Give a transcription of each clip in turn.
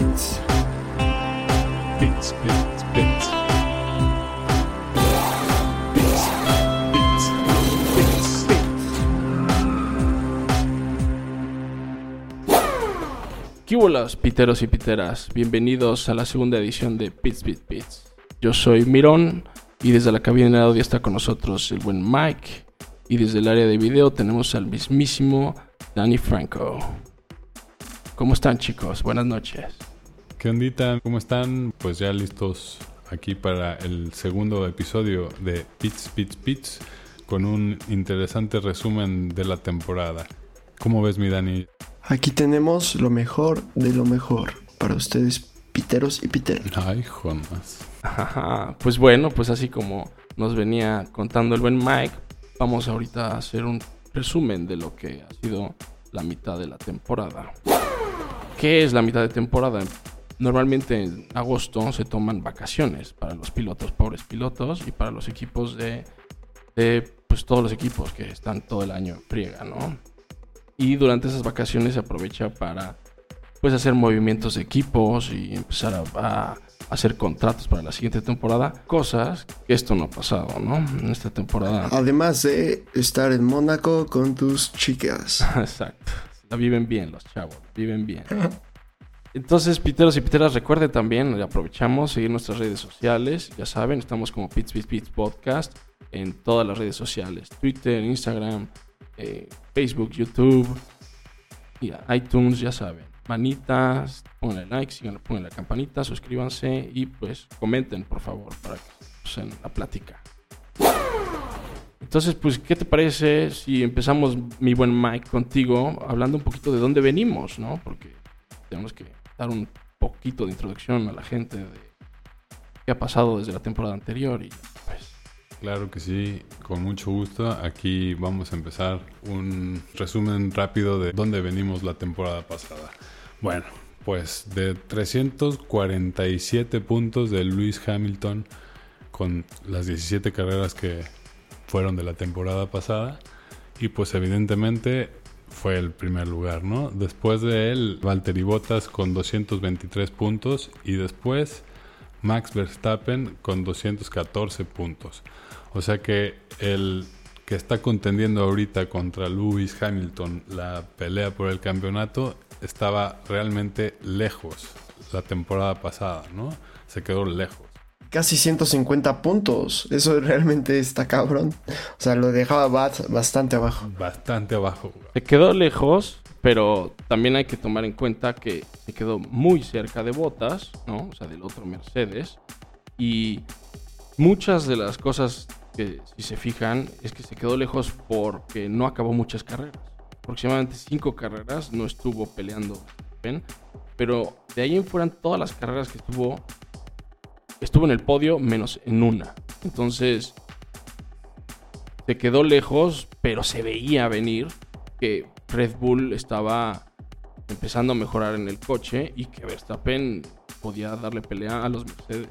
Bits. Bits, bits, bits. ¿Qué bolas, piteros y piteras? Bienvenidos a la segunda edición de Pits Pits Pits. Yo soy Mirón y desde la cabina de audio está con nosotros el buen Mike. Y desde el área de video tenemos al mismísimo Danny Franco. ¿Cómo están chicos? Buenas noches. ¿Qué ondita? ¿Cómo están? Pues ya listos aquí para el segundo episodio de Pits, Pits, Pits con un interesante resumen de la temporada. ¿Cómo ves, mi Dani? Aquí tenemos lo mejor de lo mejor para ustedes, piteros y piteras. Ay, Jonas. Ajá, Pues bueno, pues así como nos venía contando el buen Mike, vamos ahorita a hacer un resumen de lo que ha sido la mitad de la temporada. ¿Qué es la mitad de temporada? Normalmente en agosto se toman vacaciones para los pilotos, pobres pilotos, y para los equipos de, de pues todos los equipos que están todo el año en friega, ¿no? Y durante esas vacaciones se aprovecha para pues hacer movimientos de equipos y empezar a, a hacer contratos para la siguiente temporada, cosas que esto no ha pasado, ¿no? En esta temporada. Además de estar en Mónaco con tus chicas. Exacto. La viven bien los chavos, viven bien. Entonces, piteros y piteras, recuerden también, aprovechamos seguir nuestras redes sociales. Ya saben, estamos como Pits Pits Pits Podcast en todas las redes sociales: Twitter, Instagram, eh, Facebook, YouTube y iTunes, ya saben. Manitas, pónganle like, sigan, pongan la campanita, suscríbanse y pues comenten, por favor, para que pues, en la plática. Entonces, pues, ¿qué te parece si empezamos, mi buen Mike, contigo, hablando un poquito de dónde venimos, ¿no? Porque tenemos que dar un poquito de introducción a la gente de qué ha pasado desde la temporada anterior y pues Claro que sí, con mucho gusto. Aquí vamos a empezar un resumen rápido de dónde venimos la temporada pasada. Bueno, pues de 347 puntos de Lewis Hamilton con las 17 carreras que fueron de la temporada pasada. Y pues evidentemente fue el primer lugar, ¿no? Después de él, Valtteri Bottas con 223 puntos y después Max Verstappen con 214 puntos. O sea que el que está contendiendo ahorita contra Lewis Hamilton la pelea por el campeonato estaba realmente lejos la temporada pasada, ¿no? Se quedó lejos. Casi 150 puntos. Eso realmente está cabrón. O sea, lo dejaba Bat bastante abajo. Bastante abajo. se quedó lejos, pero también hay que tomar en cuenta que se quedó muy cerca de Botas, ¿no? O sea, del otro Mercedes. Y muchas de las cosas que, si se fijan, es que se quedó lejos porque no acabó muchas carreras. Aproximadamente cinco carreras no estuvo peleando, ¿ven? Pero de ahí en fuera, todas las carreras que estuvo, estuvo en el podio menos en una. Entonces, se quedó lejos, pero se veía venir que Red Bull estaba empezando a mejorar en el coche y que Verstappen podía darle pelea a los Mercedes.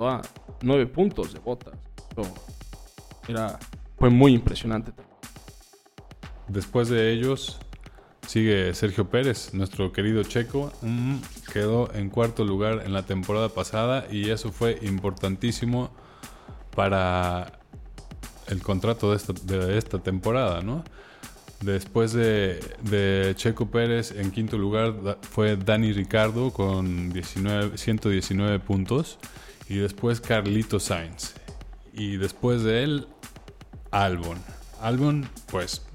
A nueve puntos de botas. Era, fue muy impresionante. Después de ellos sigue Sergio Pérez, nuestro querido checo. Mm, quedó en cuarto lugar en la temporada pasada y eso fue importantísimo para el contrato de esta, de esta temporada, ¿no? Después de, Checo Pérez en quinto lugar fue Dani Ricardo con 19, 119 puntos y después Carlito Sainz y después de él Albon. Albon pues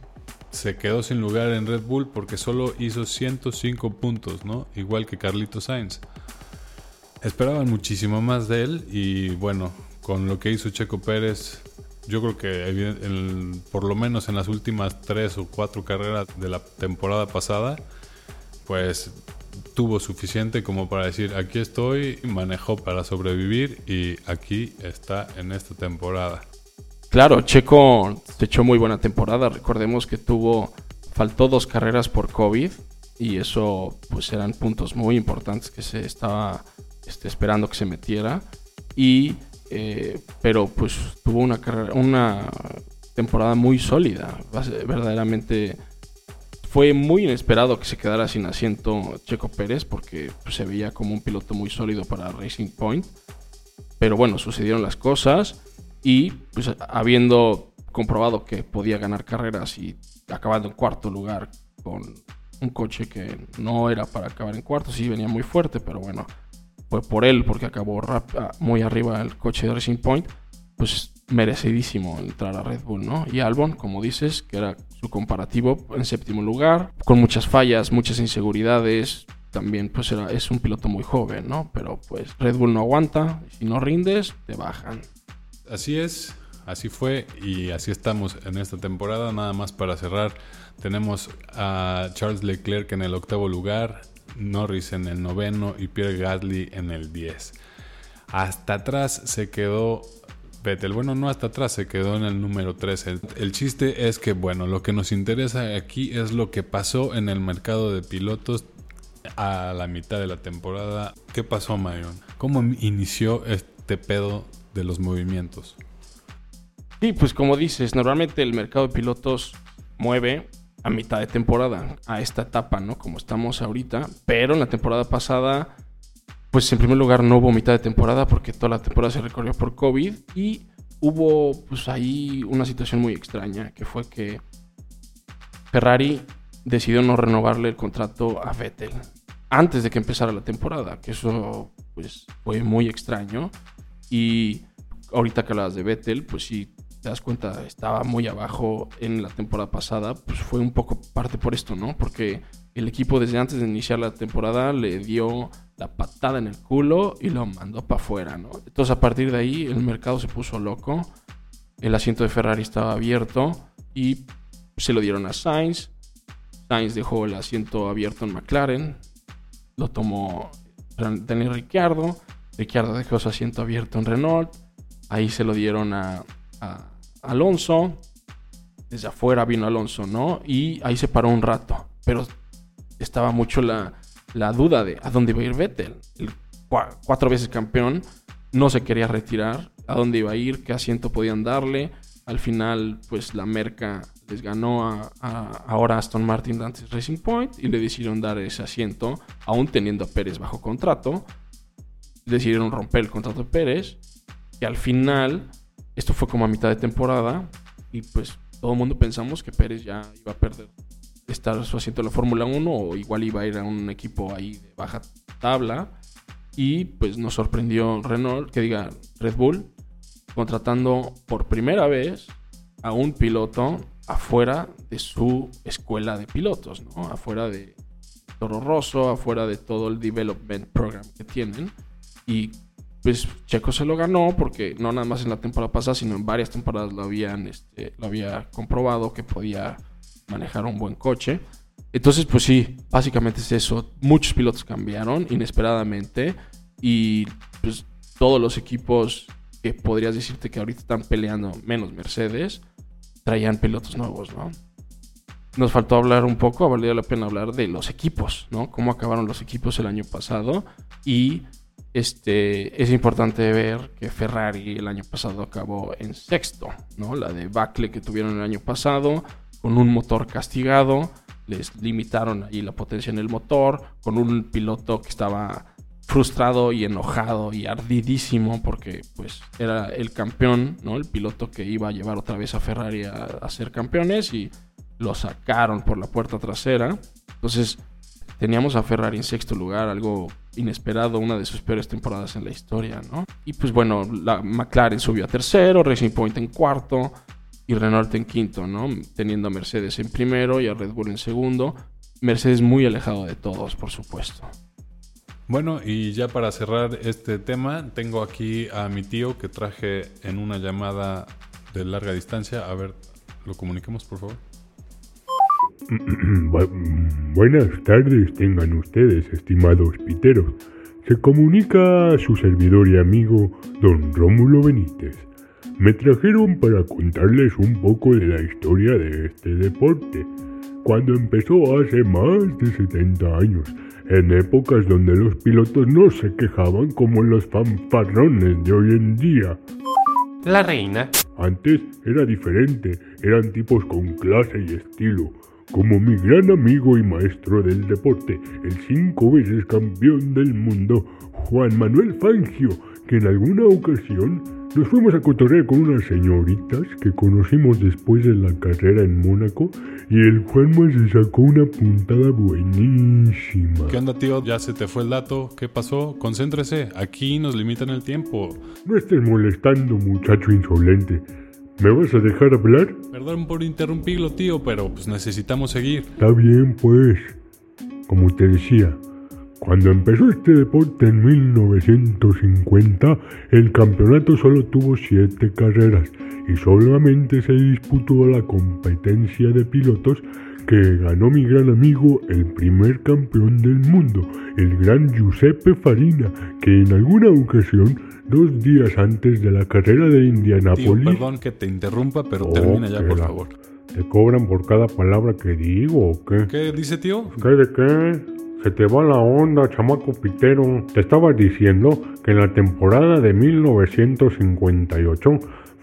se quedó sin lugar en Red Bull porque solo hizo 105 puntos, ¿no? Igual que Carlito Sainz. Esperaban muchísimo más de él y bueno, con lo que hizo Checo Pérez, yo creo que por lo menos en las últimas tres o cuatro carreras de la temporada pasada, pues tuvo suficiente como para decir aquí estoy, manejó para sobrevivir y aquí está en esta temporada. Claro, Checo se echó muy buena temporada. Recordemos que tuvo, faltó dos carreras por COVID y eso pues eran puntos muy importantes que se estaba este, esperando que se metiera. Y, eh, pero pues tuvo una carrera, una temporada muy sólida. Verdaderamente fue muy inesperado que se quedara sin asiento Checo Pérez porque pues, se veía como un piloto muy sólido para Racing Point. Pero bueno, sucedieron las cosas y pues habiendo comprobado que podía ganar carreras y acabando en cuarto lugar con un coche que no era para acabar en cuarto, sí venía muy fuerte, pero bueno, fue por él porque acabó ah, muy arriba el coche de Racing Point, pues merecidísimo entrar a Red Bull, ¿no? Y Albon, como dices, que era su comparativo en séptimo lugar, con muchas fallas, muchas inseguridades, también pues era, es un piloto muy joven, ¿no? Pero pues Red Bull no aguanta, si no rindes, te bajan. Así es, así fue y así estamos en esta temporada. Nada más para cerrar, tenemos a Charles Leclerc en el octavo lugar, Norris en el noveno y Pierre Gasly en el 10. Hasta atrás se quedó Vettel. Bueno, no hasta atrás, se quedó en el número 13. El, chiste es que, bueno, lo que nos interesa aquí es lo que pasó en el mercado de pilotos a la mitad de la temporada. ¿Qué pasó, Marion? ¿Cómo inició este pedo de los movimientos? Sí, pues como dices, normalmente el mercado de pilotos mueve a mitad de temporada, a esta etapa, ¿no? Como estamos ahorita, pero en la temporada pasada pues en primer lugar no hubo mitad de temporada porque toda la temporada se recorrió por COVID y hubo pues ahí una situación muy extraña que fue que Ferrari decidió no renovarle el contrato a Vettel antes de que empezara la temporada, que eso pues fue muy extraño y ahorita que hablas de Vettel, pues sí te das cuenta, estaba muy abajo en la temporada pasada, pues fue un poco parte por esto, ¿no? Porque el equipo desde antes de iniciar la temporada le dio la patada en el culo y lo mandó para afuera, ¿no? Entonces a partir de ahí el mercado se puso loco, el asiento de Ferrari estaba abierto y se lo dieron a Sainz. Sainz dejó el asiento abierto en McLaren, lo tomó Daniel Ricciardo, Ricciardo dejó su asiento abierto en Renault, ahí se lo dieron a, a Alonso, desde afuera vino Alonso, ¿no? Y ahí se paró un rato, pero estaba mucho la, la duda de a dónde iba a ir Vettel. El cuatro veces campeón no se quería retirar, a dónde iba a ir, qué asiento podían darle. Al final, pues la Merca les ganó a, ahora Aston Martin antes Racing Point y le decidieron dar ese asiento, aún teniendo a Pérez bajo contrato. Decidieron romper el contrato de Pérez, que al final, esto fue como a mitad de temporada, y pues todo el mundo pensamos que Pérez ya iba a perder estar su asiento en la Fórmula 1 o igual iba a ir a un equipo ahí de baja tabla. Y pues nos sorprendió Renault, que diga Red Bull, contratando por primera vez a un piloto afuera de su escuela de pilotos, ¿no? Afuera de Toro Rosso, afuera de todo el development program que tienen. Y pues Checo se lo ganó porque no nada más en la temporada pasada, sino en varias temporadas lo habían, este, lo había comprobado que podía manejar un buen coche. Entonces, pues sí, básicamente es eso. Muchos pilotos cambiaron inesperadamente y pues todos los equipos que podrías decirte que ahorita están peleando, menos Mercedes, traían pilotos nuevos, ¿no? Nos faltó hablar un poco, valido la pena hablar de los equipos, ¿no? Cómo acabaron los equipos el año pasado y este, es importante ver que Ferrari el año pasado acabó en sexto, ¿no? La debacle que tuvieron el año pasado con un motor castigado, les limitaron ahí la potencia en el motor, con un piloto que estaba frustrado y enojado y ardidísimo porque pues era el campeón, ¿no? El piloto que iba a llevar otra vez a Ferrari a, ser campeones y lo sacaron por la puerta trasera. Entonces teníamos a Ferrari en sexto lugar, algo inesperado, una de sus peores temporadas en la historia, ¿no? Y pues bueno, la McLaren subió a tercero, Racing Point en cuarto, y Renault en quinto, ¿no? Teniendo a Mercedes en primero y a Red Bull en segundo. Mercedes muy alejado de todos, por supuesto. Bueno, y ya para cerrar este tema, tengo aquí a mi tío que traje en una llamada de larga distancia. A ver, lo comuniquemos, por favor. Buenas tardes tengan ustedes, estimados piteros. Se comunica a su servidor y amigo, don Rómulo Benítez. Me trajeron para contarles un poco de la historia de este deporte, cuando empezó hace más de 70 años, en épocas donde los pilotos no se quejaban como los fanfarrones de hoy en día. La reina. Antes era diferente, eran tipos con clase y estilo, como mi gran amigo y maestro del deporte, el cinco veces campeón del mundo, Juan Manuel Fangio, que en alguna ocasión nos fuimos a cotorrear con unas señoritas que conocimos después de la carrera en Mónaco y el Juanma se sacó una puntada buenísima. ¿Qué onda, tío? Ya se te fue el dato. ¿Qué pasó? Concéntrese. Aquí nos limitan el tiempo. No estés molestando, muchacho insolente. ¿Me vas a dejar hablar? Perdón por interrumpirlo, tío, pero pues necesitamos seguir. Está bien, pues. Como te decía, cuando empezó este deporte en 1950, el campeonato solo tuvo siete carreras y solamente se disputó la competencia de pilotos que ganó mi gran amigo, el primer campeón del mundo, el gran Giuseppe Farina, que en alguna ocasión, dos días antes de la carrera de Tío, Indianápolis... perdón que te interrumpa, pero Oh, termina ya, por la- favor. ¿Te cobran por cada palabra que digo o qué? ¿Qué dice, tío? ¿Qué de qué? Se te va la onda, chamaco pitero. Te estaba diciendo que en la temporada de 1958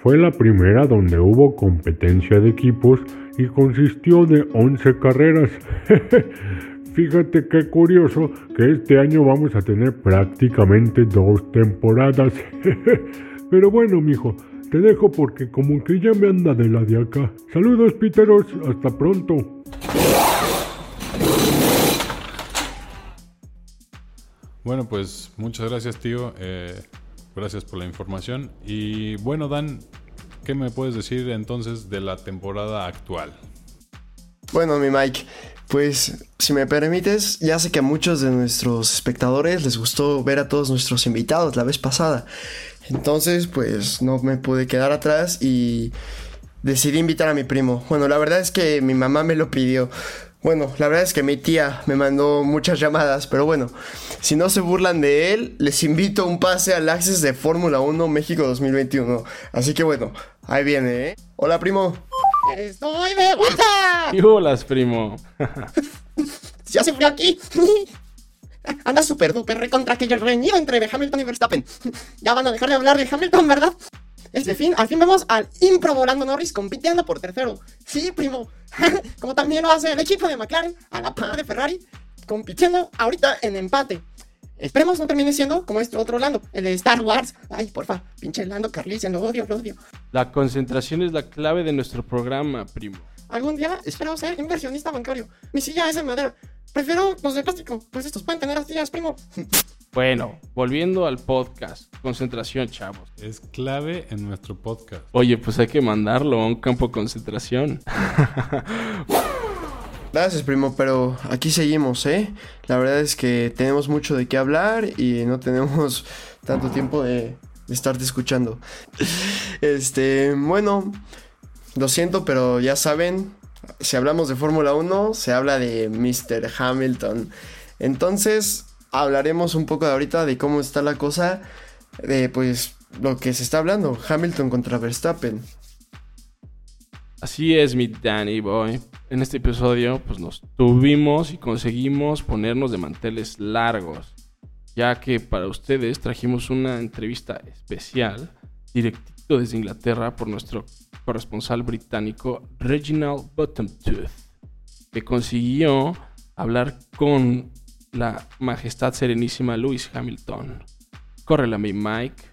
fue la primera donde hubo competencia de equipos y consistió de 11 carreras. Fíjate qué curioso que este año vamos a tener prácticamente dos temporadas. Pero bueno, mijo, te dejo porque como que ya me anda de la de acá. Saludos, piteros, hasta pronto. Bueno, pues muchas gracias, tío. Eh, gracias por la información. Y bueno, Dan, ¿qué me puedes decir entonces de la temporada actual? Bueno, mi Mike, pues si me permites, ya sé que a muchos de nuestros espectadores les gustó ver a todos nuestros invitados la vez pasada. Entonces, pues no me pude quedar atrás y decidí invitar a mi primo. Bueno, la verdad es que mi mamá me lo pidió. Bueno, la verdad es que mi tía me mandó muchas llamadas, pero bueno, si no se burlan de él, les invito a un pase al Access de Fórmula 1 México 2021. Así que bueno, ahí viene, ¿eh? Hola, primo. Estoy de vuelta. Y hola, primo. Ya se fue aquí. Anda súper duper recontra que el reñido entre Hamilton y Verstappen. Ya van a dejar de hablar de Hamilton, ¿verdad? Este fin, al fin vemos al improbo Lando Norris compitiendo por tercero. Sí, primo. Como también lo hace el equipo de McLaren a la par de Ferrari, compitiendo ahorita en empate. Esperemos no termine siendo como este otro Lando, el de Star Wars. Ay, porfa, pinche Lando Carlisian, lo odio, lo odio. La concentración es la clave de nuestro programa, primo. Algún día espero ser inversionista bancario. Mi silla es de madera. Prefiero los de plástico, pues estos pueden tener astillas, primo. Bueno, volviendo al podcast. Concentración, chavos. Es clave en nuestro podcast. Oye, pues hay que mandarlo a un campo de concentración. Gracias, primo, pero aquí seguimos, ¿eh? La verdad es que tenemos mucho de qué hablar y no tenemos tanto tiempo de, estarte escuchando. Este, bueno, lo siento, pero ya saben, si hablamos de Fórmula 1, se habla de Mr. Hamilton. Entonces, hablaremos un poco de ahorita de cómo está la cosa, de pues lo que se está hablando, Hamilton contra Verstappen. Así es, mi Danny Boy. En este episodio, pues nos tuvimos y conseguimos ponernos de manteles largos, ya que para ustedes trajimos una entrevista especial, directito desde Inglaterra, por nuestro corresponsal británico Reginald Bottomtooth, que consiguió hablar con la majestad serenísima Lewis Hamilton. Córrela, mi Mike.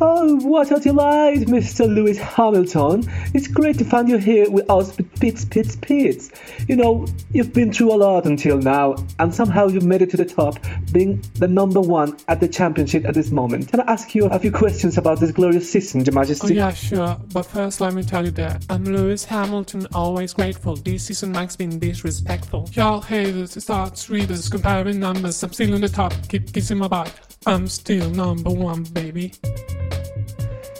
Oh, what a delight, Mr. Lewis Hamilton. It's great to find you here with us Pits, Pits, Pits. You know, you've been through a lot until now, and somehow you've made it to the top, being the number one at the championship at this moment. Can I ask you a few questions about this glorious season, Your Majesty? Oh yeah, sure. But first, let me tell you that I'm Lewis Hamilton, always grateful. This season Mike's been disrespectful. Y'all haters, stats, readers, comparing numbers. I'm still in the top, keep kissing my butt. I'm still number one, baby.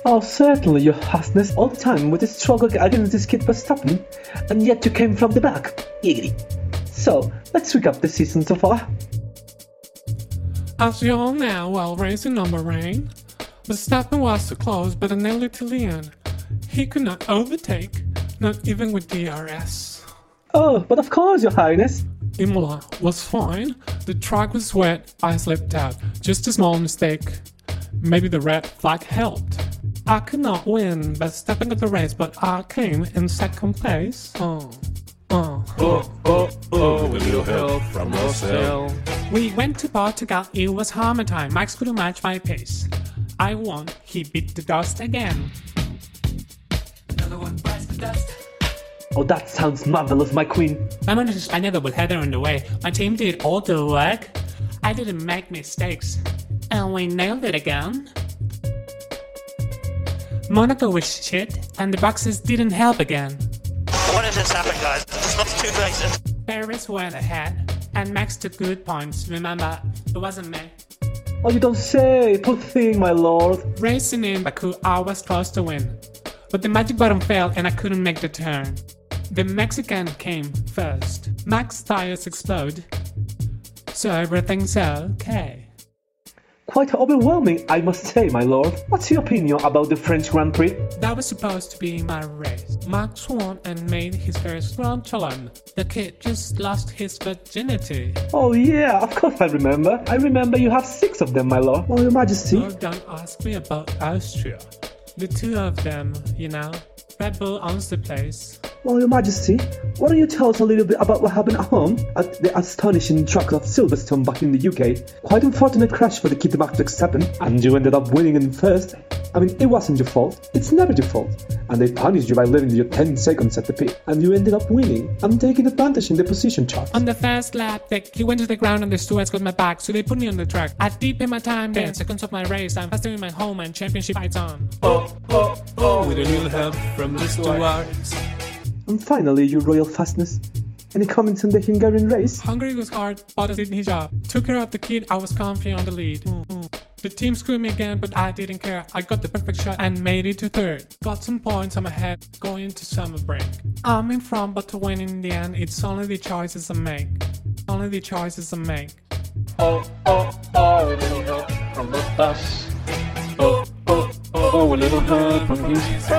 Oh, certainly, Your Highness, all the time with the struggle against this kid Verstappen, and yet you came from the back. Giggity. So, let's recap the season so far. As you all know, while racing on Bahrain, Verstappen was too close, but nearly to end. He could not overtake, not even with DRS. Oh, but of course, Your Highness. Imola was fine. The track was wet. I slipped out. Just a small mistake. Maybe the red flag helped. I could not win by stepping got the race, but I came in second place. Oh, oh. Oh, oh, oh, with a little help from Russell. We went to Portugal, it was hammer time. Max couldn't match my pace. I won, he beat the dust again. Another one bites the dust. Oh, that sounds marvelous, my queen. I went to Spain double header on the way. My team did all the work. I didn't make mistakes. And we nailed it again. Monaco was shit, and the boxes didn't help again. What has just happened, guys? It's not two races. Paris went ahead, and Max took good points. Remember, it wasn't me. Oh, you don't say. Poor thing, my lord. Racing in Baku, I was close to win. But the magic button failed and I couldn't make the turn. The Mexican came first. Max tires explode. So everything's okay. Quite overwhelming, I must say, my lord. What's your opinion about the French Grand Prix? That was supposed to be my race. Max won and made his first Grand Chelem. The kid just lost his virginity. Oh, yeah, of course I remember. I remember you have six of them, my lord. Oh, your majesty. Oh, don't ask me about Austria. The two of them, you know. Red Bull owns the place. Well, your majesty, why don't you tell us a little bit about what happened at home at the astonishing track of Silverstone back in the UK? Quite unfortunate crash for the kid Max Verstappen, and you ended up winning in first. I mean, it wasn't your fault. It's never your fault. And they punished you by leaving you 10 seconds at the pit, and you ended up winning and taking advantage in the position chart. On the first lap, they, he went to the ground and the stewards got my back, so they put me on the track. I deep in my time, 10 seconds of my race. I'm faster in my home and championship fights on. Oh, oh, oh, with a little help from the stewards. And finally, your royal fastness. Any comments on the Hungarian race? Hungary was hard, Bottas did his job. Took care of the kid, I was comfy on the lead. The team screwed me again, but I didn't care. I got the perfect shot and made it to third. Got some points on my head going to summer break. I'm in front, but to win in the end, it's only the choices I make. Only the choices I make. Oh, oh, oh, with a little help from Bottas. Oh, oh, oh, a little help from his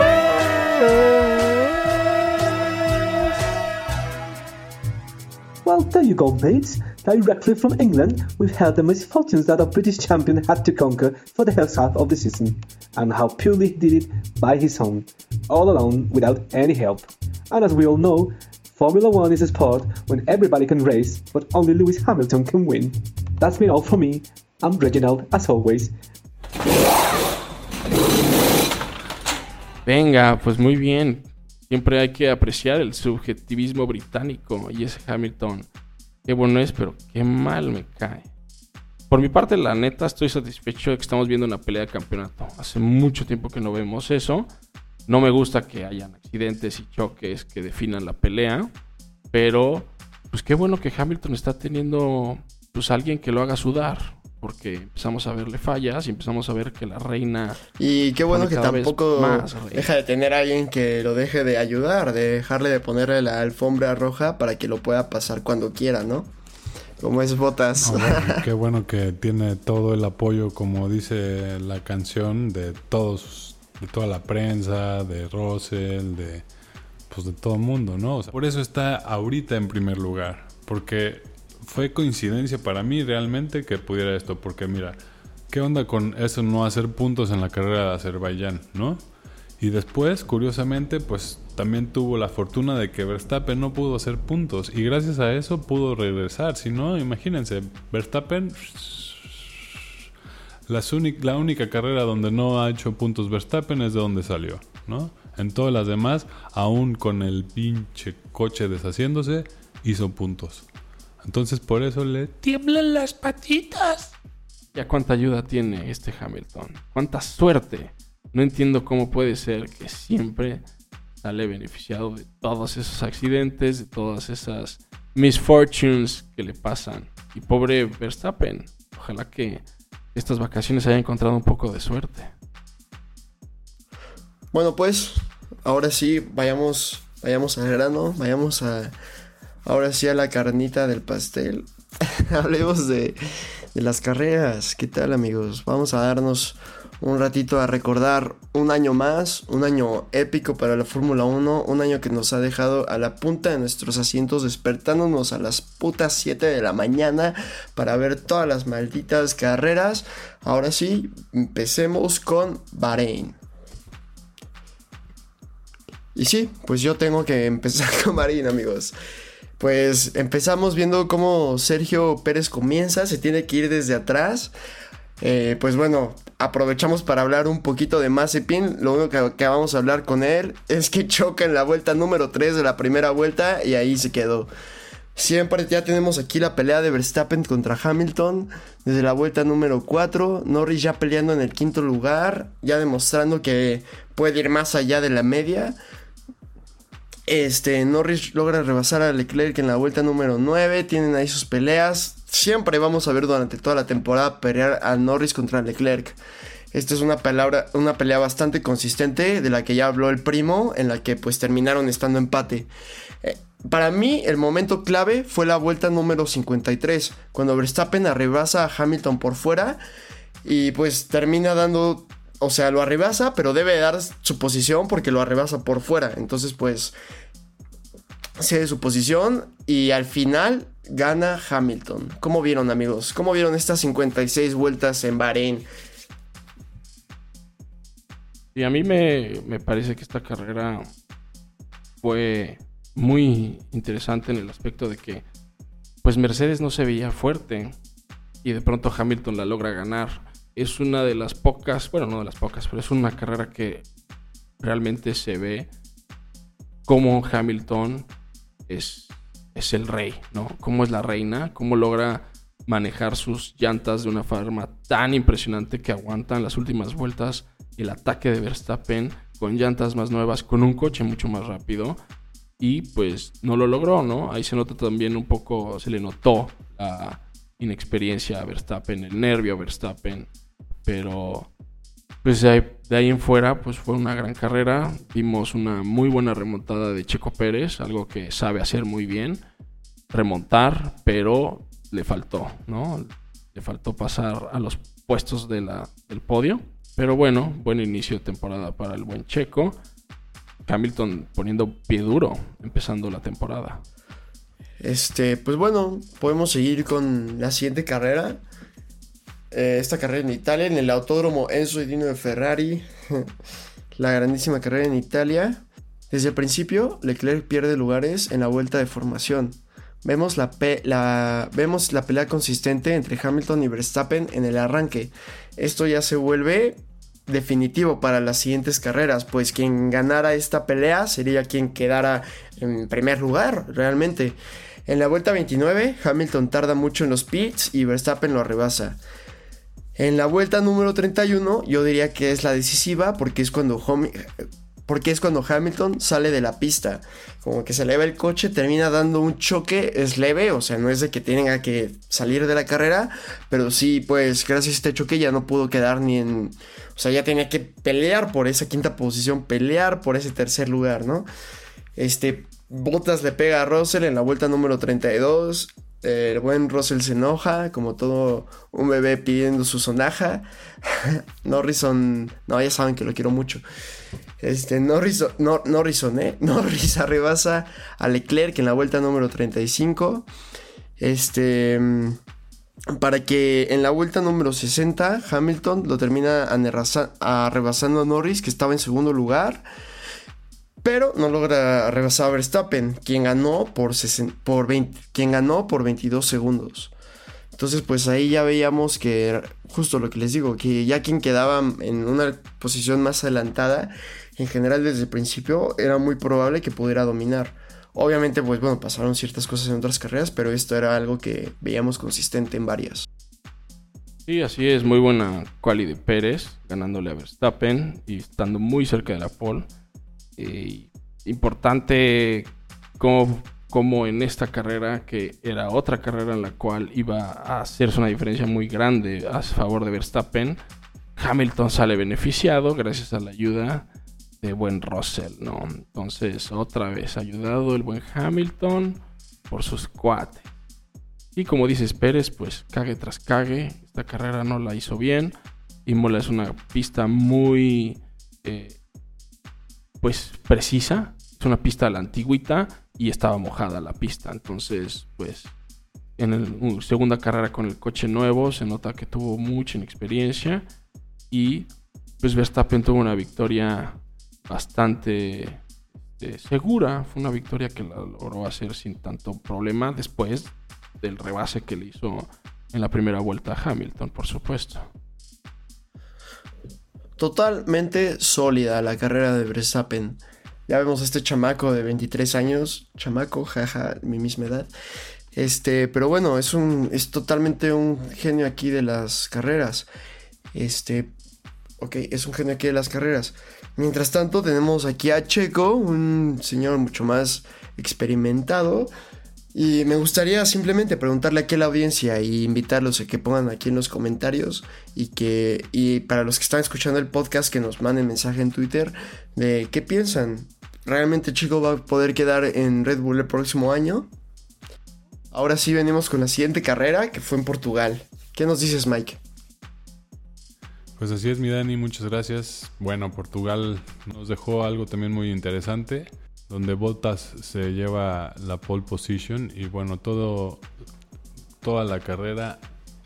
Well, there you go, mates. Directly from England, we've heard the misfortunes that a British champion had to conquer for the first half of the season, and how purely he did it by his own, all alone without any help. And as we all know, Formula One is a sport when everybody can race, but only Lewis Hamilton can win. That's been all from me. I'm Reginald, as always. Venga, pues muy bien. Siempre hay que apreciar el subjetivismo británico y ese Hamilton. Qué bueno es, pero qué mal me cae. Por mi parte, la neta, estoy satisfecho de que estamos viendo una pelea de campeonato. Hace mucho tiempo que no vemos eso. No me gusta que hayan accidentes y choques que definan la pelea. Pero, pues qué bueno que Hamilton está teniendo pues alguien que lo haga sudar. Porque empezamos a verle fallas y empezamos a ver que la reina Y qué bueno que tampoco deja de tener a alguien que lo deje de ayudar, de dejarle de ponerle la alfombra roja para que lo pueda pasar cuando quiera, ¿no? Como es botas. No, bueno, qué bueno que tiene todo el apoyo, como dice la canción, de todos, de toda la prensa, de Russell, de pues de todo el mundo, ¿no? O sea, por eso está ahorita en primer lugar, porque fue coincidencia para mí realmente que pudiera esto, porque mira, ¿qué onda con eso no hacer puntos en la carrera de Azerbaiyán, ¿no? Y después, curiosamente, pues también tuvo la fortuna de que Verstappen no pudo hacer puntos y gracias a eso pudo regresar. Si no, imagínense, Verstappen, la única carrera donde no ha hecho puntos Verstappen es de donde salió, ¿no? En todas las demás, aún con el pinche coche deshaciéndose, hizo puntos. Entonces por eso le Tiemblan las patitas. Ya cuánta ayuda tiene este Hamilton. Cuánta suerte. No entiendo cómo puede ser que siempre sale beneficiado de todos esos accidentes, de todas esas misfortunes que le pasan. Y pobre Verstappen. Ojalá que estas vacaciones haya encontrado un poco de suerte. Bueno, pues, ahora sí, vayamos, vayamos al grano, vayamos a, ahora sí a la carnita del pastel. Hablemos de, de las carreras. ¿Qué tal, amigos? Vamos a darnos un ratito a recordar un año más, un año épico para la Fórmula 1, un año que nos ha dejado a la punta de nuestros asientos despertándonos a las putas 7 de la mañana para ver todas las malditas carreras. Ahora sí, empecemos con Bahrein. Y sí, pues yo tengo que empezar con Marín, amigos. Pues empezamos viendo cómo Sergio Pérez comienza, se tiene que ir desde atrás. Eh, pues bueno, aprovechamos para hablar un poquito de Mazepin. Lo único que, que, vamos a hablar con él es que choca en la vuelta número 3 de la primera vuelta y ahí se quedó. Siempre ya tenemos aquí la pelea de Verstappen contra Hamilton desde la vuelta número 4. Norris ya peleando en el quinto lugar, ya demostrando que puede ir más allá de la media. Este, Norris logra rebasar a Leclerc en la vuelta número 9. Tienen ahí sus peleas. Siempre vamos a ver durante toda la temporada pelear a Norris contra Leclerc. Esta es una, palabra, una pelea bastante consistente de la que ya habló el primo, en la que pues terminaron estando empate. Eh, para mí el momento clave fue la vuelta número 53, cuando Verstappen arrebasa a Hamilton por fuera y pues termina dando, o sea, lo arrebasa, pero debe dar su posición porque lo arrebasa por fuera. Entonces pues cede su posición y al final gana Hamilton. ¿Cómo vieron amigos? ¿Cómo vieron estas 56 vueltas en Bahrein? Y a mí me, me parece que esta carrera fue muy interesante en el aspecto de que pues Mercedes no se veía fuerte y de pronto Hamilton la logra ganar. Es una de las pocas, bueno, no de las pocas, pero es una carrera que realmente se ve como Hamilton es, es el rey, ¿no? Cómo es la reina, cómo logra manejar sus llantas de una forma tan impresionante que aguantan las últimas vueltas el ataque de Verstappen con llantas más nuevas, con un coche mucho más rápido y pues no lo logró, ¿no? Ahí se nota también un poco, se le notó la inexperiencia a Verstappen, el nervio a Verstappen, pero pues de ahí, en fuera pues fue una gran carrera, vimos una muy buena remontada de Checo Pérez, algo que sabe hacer muy bien, remontar, pero le faltó, ¿no? Le faltó pasar a los puestos de la, del podio, pero bueno, buen inicio de temporada para el buen Checo. Hamilton poniendo pie duro empezando la temporada. Este, pues bueno, podemos seguir con la siguiente carrera. Eh, esta carrera en Italia, en el Autódromo Enzo y Dino de Ferrari. la grandísima carrera en Italia. Desde el principio, Leclerc pierde lugares en la vuelta de formación. Vemos la, la, vemos la pelea consistente entre Hamilton y Verstappen en el arranque. Esto ya se vuelve definitivo para las siguientes carreras, pues quien ganara esta pelea sería quien quedara en primer lugar, realmente. En la vuelta 29, Hamilton tarda mucho en los pits y Verstappen lo rebasa. En la vuelta número 31, yo diría que es la decisiva porque es cuando porque es cuando Hamilton sale de la pista. Como que se eleva el coche, termina dando un choque, es leve, o sea, no es de que tenga que salir de la carrera, pero sí, pues gracias a este choque ya no pudo quedar ni en... O sea, ya tenía que pelear por esa quinta posición, pelear por ese tercer lugar, ¿no? Este, Bottas le pega a Russell en la vuelta número 32. El buen Russell se enoja, como todo un bebé pidiendo su sonaja. Norrison, no, ya saben que lo quiero mucho. Este, Norris, no, Norrison, ¿eh? Norris arrebasa a Leclerc en la vuelta número 35. Este. Para que en la vuelta número 60 Hamilton lo termina arrebasando a Norris, que estaba en segundo lugar. Pero no logra rebasar a Verstappen, quien ganó por, por, quien ganó por 22 segundos. Entonces, pues ahí ya veíamos que, justo lo que les digo, que ya quien quedaba en una posición más adelantada, en general desde el principio, era muy probable que pudiera dominar. Obviamente, pues bueno, pasaron ciertas cosas en otras carreras, pero esto era algo que veíamos consistente en varias. Sí, así es, muy buena quali de Pérez, ganándole a Verstappen y estando muy cerca de la pole. Eh, importante como como en esta carrera, que era otra carrera en la cual iba a hacerse una diferencia muy grande a favor de Verstappen, Hamilton sale beneficiado gracias a la ayuda de buen Russell, ¿no? Entonces, otra vez ayudado el buen Hamilton por sus cuates. Y como dices Pérez, pues cague tras cague, esta carrera no la hizo bien. Imola es una pista muy, eh, pues precisa, es una pista a la antigüita y estaba mojada la pista. Entonces, pues en la segunda carrera con el coche nuevo se nota que tuvo mucha inexperiencia y pues Verstappen tuvo una victoria bastante eh, segura. Fue una victoria que la logró hacer sin tanto problema después del rebase que le hizo en la primera vuelta a Hamilton, por supuesto. Totalmente sólida la carrera de Verstappen. Ya vemos a este chamaco de 23 años, chamaco, jaja, mi misma edad. Este, pero bueno, es un es totalmente un genio aquí de las carreras. Este, ok, es un genio aquí de las carreras. Mientras tanto, tenemos aquí a Checo, un señor mucho más experimentado. Y me gustaría simplemente preguntarle aquí a la audiencia y invitarlos a que pongan aquí en los comentarios y que y para los que están escuchando el podcast que nos manden mensaje en Twitter de qué piensan. ¿Realmente Chico va a poder quedar en Red Bull el próximo año? Ahora sí venimos con la siguiente carrera que fue en Portugal. ¿Qué nos dices Mike? Pues así es, mi Dani, muchas gracias. Bueno, Portugal nos dejó algo también muy interesante, donde Bottas se lleva la pole position y bueno, todo, toda la carrera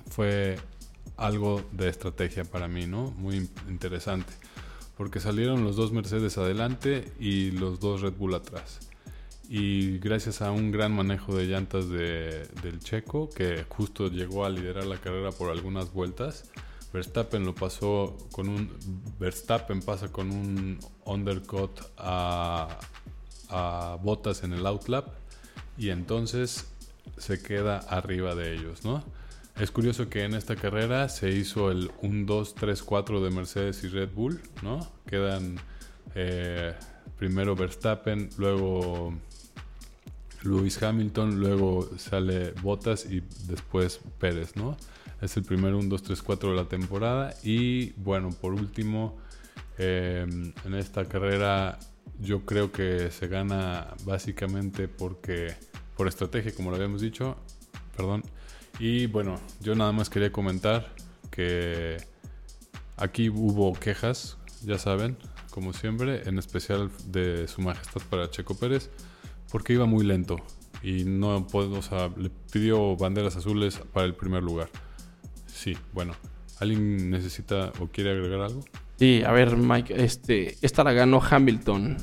fue algo de estrategia para mí, ¿no? Muy in- interesante, porque salieron los dos Mercedes adelante y los dos Red Bull atrás. Y gracias a un gran manejo de llantas de- del checo, que justo llegó a liderar la carrera por algunas vueltas, Verstappen lo pasó con un. Verstappen pasa con un undercut a, a Bottas en el outlap y entonces se queda arriba de ellos, ¿no? Es curioso que en esta carrera se hizo el 1, 2, 3, 4 de Mercedes y Red Bull, ¿no? Quedan eh, primero Verstappen, luego Lewis Hamilton, luego sale Bottas y después Pérez, ¿no? Es el primer 1, 2, 3, 4 de la temporada. Y bueno, por último, eh, en esta carrera yo creo que se gana básicamente porque por estrategia, como lo habíamos dicho, perdón. Y bueno, yo nada más quería comentar que aquí hubo quejas, ya saben, como siempre, en especial de Su Majestad para Checo Pérez, porque iba muy lento y no puedo, le pidió banderas azules para el primer lugar. Sí, bueno, ¿alguien necesita o quiere agregar algo? Sí, a ver, Mike, este, esta la ganó Hamilton,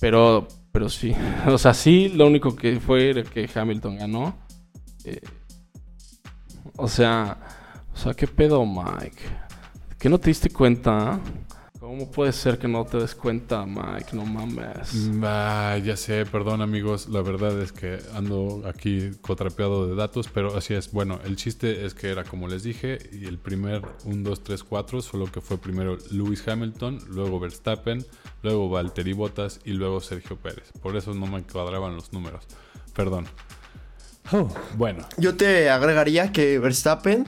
pero, pero sí, o sea, sí, lo único que fue que Hamilton ganó. Eh, o sea, o sea, ¿qué pedo, Mike? ¿Que no te diste cuenta? ¿Cómo puede ser que no te des cuenta, Mike? No mames. Mm, ah, ya sé, perdón amigos, la verdad es que ando aquí cotrapeado de datos, pero así es. Bueno, el chiste es que era como les dije, y el primer 1, 2, 3, 4, solo que fue primero Lewis Hamilton, luego Verstappen, luego Valtteri Bottas y luego Sergio Pérez. Por eso no me cuadraban los números. Perdón. Oh, bueno, Yo te agregaría que Verstappen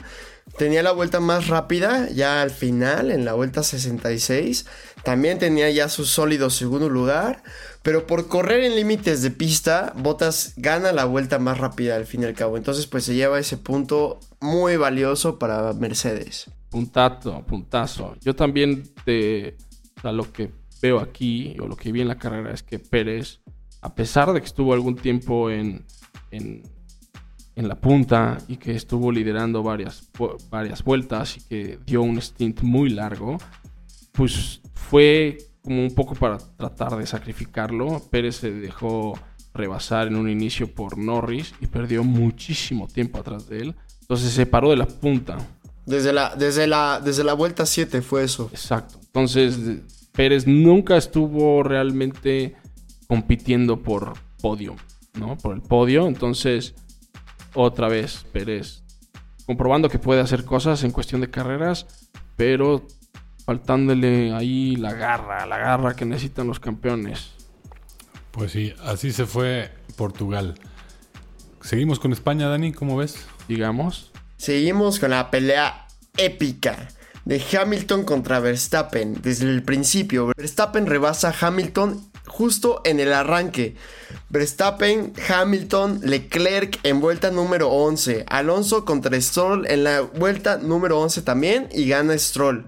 tenía la vuelta más rápida ya al final, en la vuelta 66. También tenía ya su sólido segundo lugar. Pero por correr en límites de pista, Bottas gana la vuelta más rápida al fin y al cabo. Entonces pues se lleva ese punto muy valioso para Mercedes. Puntazo, puntazo. Yo también te, o sea, lo que veo aquí o lo que vi en la carrera es que Pérez, a pesar de que estuvo algún tiempo en, en la punta y que estuvo liderando varias, varias vueltas y que dio un stint muy largo, pues fue como un poco para tratar de sacrificarlo. Pérez se dejó rebasar en un inicio por Norris y perdió muchísimo tiempo atrás de él. Entonces se paró de la punta. Desde la, desde la, desde la vuelta 7 fue eso. Exacto. Entonces, Pérez nunca estuvo realmente compitiendo por podio, ¿no? Por el podio. Entonces, otra vez, Pérez comprobando que puede hacer cosas en cuestión de carreras, pero faltándole ahí la garra, la garra que necesitan los campeones. pues sí, así se fue Portugal. Seguimos con España, Dani, ¿cómo ves? Digamos. Seguimos con la pelea épica de Hamilton contra Verstappen. Desde el principio, Verstappen rebasa a Hamilton justo en el arranque. Verstappen, Hamilton, Leclerc en vuelta número 11. Alonso contra Stroll en la vuelta número 11 también y gana Stroll.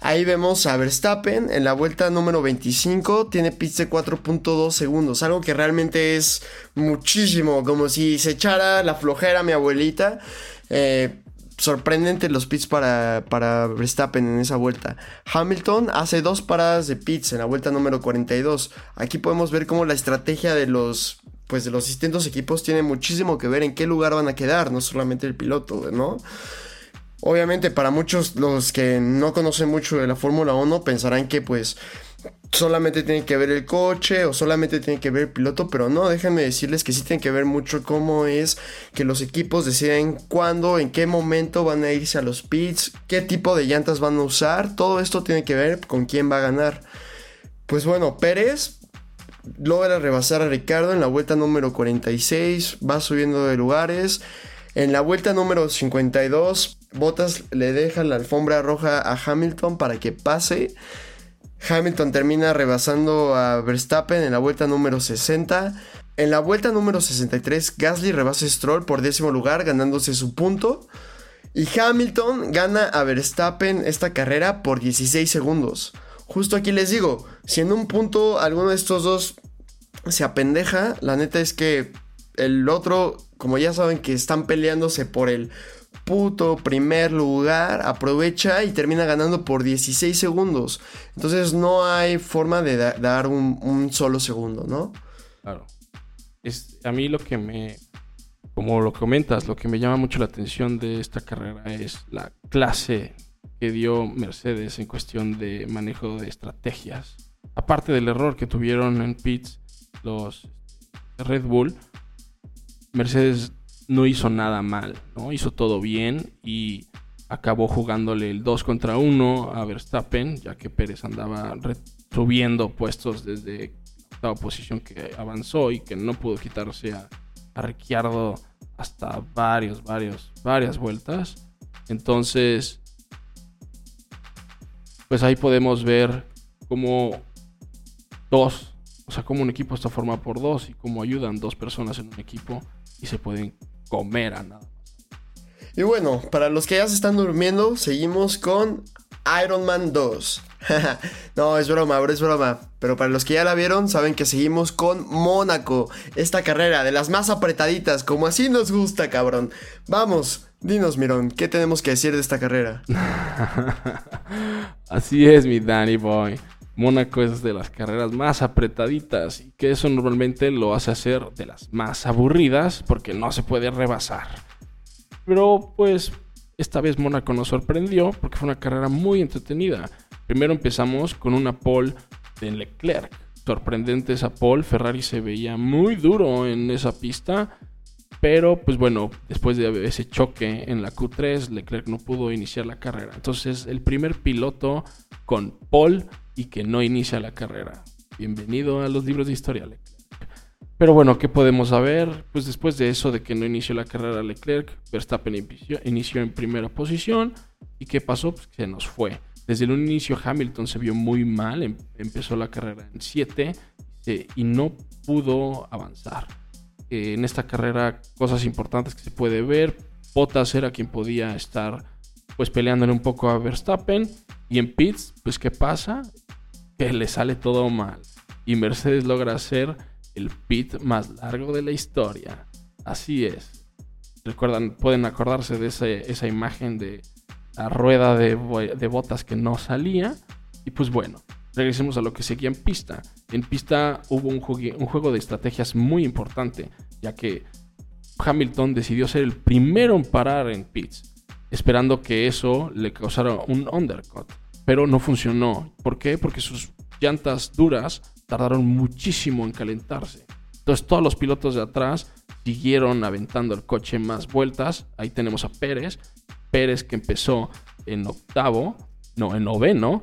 Ahí vemos a Verstappen en la vuelta número 25, tiene pits de 4.2 segundos, algo que realmente es muchísimo, como si se echara la flojera mi abuelita. Eh, sorprendente los pits para, para Verstappen en esa vuelta. Hamilton hace dos paradas de pits en la vuelta número 42. Aquí podemos ver cómo la estrategia de los pues de los distintos equipos tiene muchísimo que ver en qué lugar van a quedar, no solamente el piloto, ¿no? Obviamente para muchos los que no conocen mucho de la Fórmula 1 pensarán que pues solamente tiene que ver el coche o solamente tiene que ver el piloto, pero no, déjenme decirles que sí tiene que ver mucho cómo es que los equipos deciden cuándo, en qué momento van a irse a los pits, qué tipo de llantas van a usar, todo esto tiene que ver con quién va a ganar. Pues bueno, Pérez logra rebasar a Ricardo en la vuelta número 46, va subiendo de lugares. En la vuelta número 52, Bottas le deja la alfombra roja a Hamilton para que pase. Hamilton termina rebasando a Verstappen en la vuelta número 60. En la vuelta número 63, Gasly rebasa a Stroll por décimo lugar, ganándose su punto. Y Hamilton gana a Verstappen esta carrera por 16 segundos. Justo aquí les digo, si en un punto alguno de estos dos se apendeja, la neta es que el otro, como ya saben que están peleándose por el puto primer lugar, aprovecha y termina ganando por 16 segundos. Entonces no hay forma de da- dar un, un solo segundo, ¿no? Claro. Es, a mí lo que me, como lo comentas, lo que me llama mucho la atención de esta carrera es la clase que dio Mercedes en cuestión de manejo de estrategias. Aparte del error que tuvieron en pits los Red Bull, Mercedes no hizo nada mal, ¿no? Hizo todo bien y acabó jugándole el 2 contra 1 a Verstappen, ya que Pérez andaba subiendo puestos desde octava posición que avanzó y que no pudo quitarse a, a Ricciardo hasta varios, varios, varias vueltas. Entonces, pues ahí podemos ver cómo dos, o sea, cómo un equipo está formado por dos y cómo ayudan dos personas en un equipo y se pueden comer a nada. Y bueno, para los que ya se están durmiendo, seguimos con Iron Man 2. no, es broma, bro, es broma. Pero para los que ya la vieron, saben que seguimos con Mónaco. Esta carrera de las más apretaditas, como así nos gusta, cabrón. Vamos, dinos, Mirón, ¿qué tenemos que decir de esta carrera? Así es, mi Danny Boy. Mónaco es de las carreras más apretaditas y que eso normalmente lo hace hacer de las más aburridas porque no se puede rebasar. Pero pues esta vez Mónaco nos sorprendió porque fue una carrera muy entretenida. Primero empezamos con una pole de Leclerc. Sorprendente esa pole, Ferrari se veía muy duro en esa pista. Pero pues bueno, después de ese choque en la Q3, Leclerc no pudo iniciar la carrera. Entonces el primer piloto con pole y que no inicia la carrera. Bienvenido a los libros de historia, Leclerc. Pero bueno, ¿qué podemos saber? Pues después de eso, de que no inició la carrera Leclerc, Verstappen inició, en primera posición. ¿Y qué pasó? Pues se nos fue. Desde el inicio Hamilton se vio muy mal, em- empezó la carrera en 7 y no pudo avanzar. Eh, en esta carrera, cosas importantes que se puede ver. Bottas era quien podía estar pues peleándole un poco a Verstappen. Y en pits, pues ¿qué pasa? Que le sale todo mal. Y Mercedes logra hacer el pit más largo de la historia. Así es. Recuerdan, pueden acordarse de esa imagen de la rueda de, bo- de botas que no salía. Y pues bueno, regresemos a lo que seguía en pista. En pista hubo un, un juego de estrategias muy importante, ya que Hamilton decidió ser el primero en parar en pits, esperando que eso le causara un undercut. Pero no funcionó. ¿Por qué? Porque sus llantas duras tardaron muchísimo en calentarse. Entonces todos los pilotos de atrás siguieron aventando el coche más vueltas. Ahí tenemos a Pérez. Pérez que empezó en octavo, no, en noveno.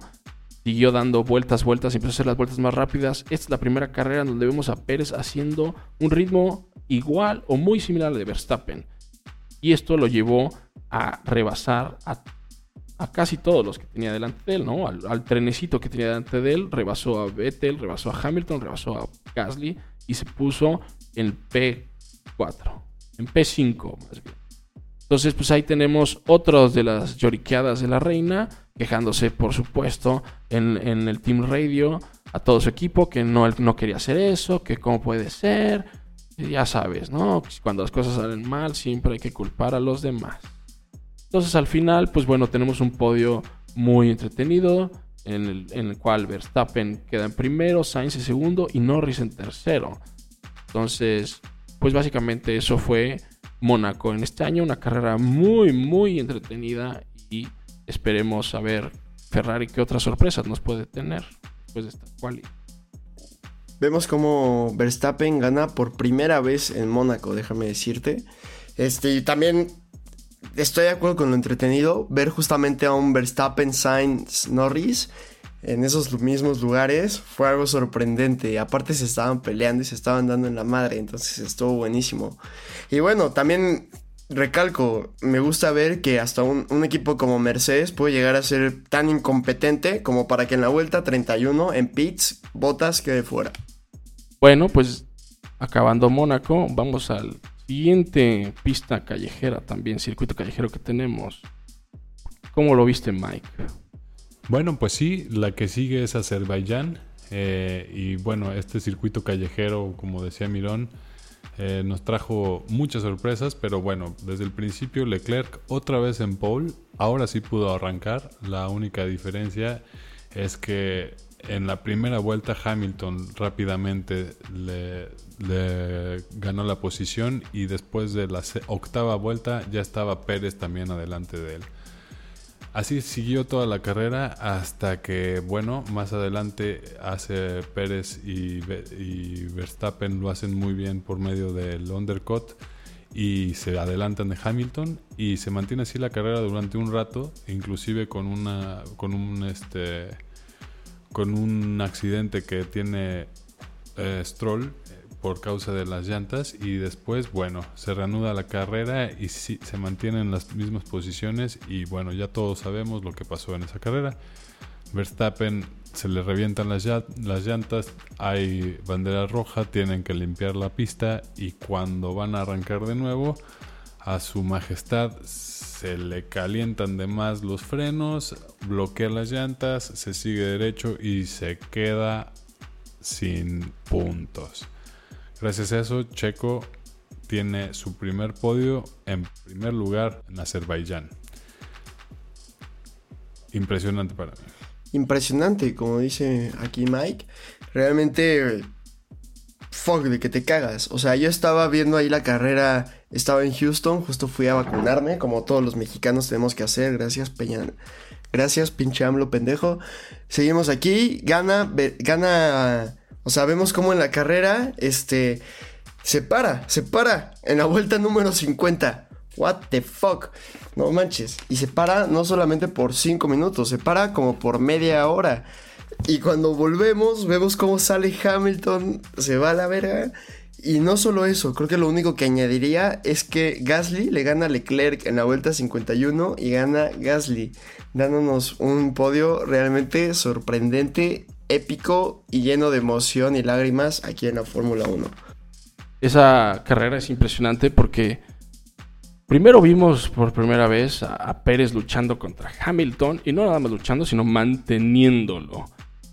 Siguió dando vueltas, vueltas, empezó a hacer las vueltas más rápidas. Esta es la primera carrera donde vemos a Pérez haciendo un ritmo igual o muy similar al de Verstappen. Y esto lo llevó a rebasar a, a casi todos los que tenía delante de él, ¿no? Al, trenecito que tenía delante de él, rebasó a Vettel, rebasó a Hamilton, rebasó a Gasly y se puso en P4, en P5 más bien. Entonces, pues ahí tenemos otros de las lloriqueadas de la reina, quejándose, por supuesto, en, el Team Radio a todo su equipo que no, no quería hacer eso, que cómo puede ser. Ya sabes, ¿no? Cuando las cosas salen mal, siempre hay que culpar a los demás. Entonces al final, pues bueno, tenemos un podio muy entretenido en el, cual Verstappen queda en primero, Sainz en segundo y Norris en tercero. Entonces, pues básicamente eso fue Mónaco en este año, una carrera muy, muy entretenida y esperemos a ver Ferrari qué otras sorpresas nos puede tener después de esta quali. Vemos como Verstappen gana por primera vez en Mónaco, déjame decirte. Este, y también estoy de acuerdo con lo entretenido, ver justamente a un Verstappen Sainz Norris en esos mismos lugares fue algo sorprendente. Aparte se estaban peleando y se estaban dando en la madre, entonces estuvo buenísimo. Y bueno, también recalco, me gusta ver que hasta un, equipo como Mercedes puede llegar a ser tan incompetente como para que en la vuelta 31 en pits Botas quede fuera. Bueno, pues acabando Mónaco, vamos al siguiente pista callejera también, circuito callejero que tenemos. ¿Cómo lo viste, Mike? Bueno, pues sí, la que sigue es Azerbaiyán. Eh, y bueno, este circuito callejero, como decía Mirón, eh, nos trajo muchas sorpresas, pero bueno, desde el principio Leclerc otra vez en pole, ahora sí pudo arrancar, la única diferencia es que en la primera vuelta Hamilton rápidamente le, le, ganó la posición y después de la octava vuelta ya estaba Pérez también adelante de él. Así siguió toda la carrera hasta que, bueno, más adelante hace Pérez y, Verstappen lo hacen muy bien por medio del undercut y se adelantan de Hamilton y se mantiene así la carrera durante un rato, inclusive con una con un este con un accidente que tiene eh, Stroll por causa de las llantas y después, bueno, se reanuda la carrera y sí, se mantienen las mismas posiciones y bueno, ya todos sabemos lo que pasó en esa carrera. Verstappen se le revientan las, las llantas, hay bandera roja, tienen que limpiar la pista y cuando van a arrancar de nuevo, a su majestad se le calientan de más los frenos, bloquea las llantas, se sigue derecho y se queda sin puntos. Gracias a eso, Checo tiene su primer podio en primer lugar en Azerbaiyán. Impresionante para mí. Impresionante, como dice aquí Mike. Realmente, fuck, de que te cagas. O sea, yo estaba viendo ahí la carrera, estaba en Houston, justo fui a vacunarme, como todos los mexicanos tenemos que hacer. Gracias, Peña. Gracias, pinche AMLO pendejo. Seguimos aquí, gana, gana o sea, vemos cómo en la carrera, este, se para, se para en la vuelta número 50. What the fuck? No manches. Y se para no solamente por 5 minutos, se para como por media hora. Y cuando volvemos, vemos cómo sale Hamilton, se va a la verga. Y no solo eso, creo que lo único que añadiría es que Gasly le gana a Leclerc en la vuelta 51 y gana Gasly, dándonos un podio realmente sorprendente épico y lleno de emoción y lágrimas aquí en la Fórmula 1. Esa carrera es impresionante porque primero vimos por primera vez a, Pérez luchando contra Hamilton y no nada más luchando, sino manteniéndolo.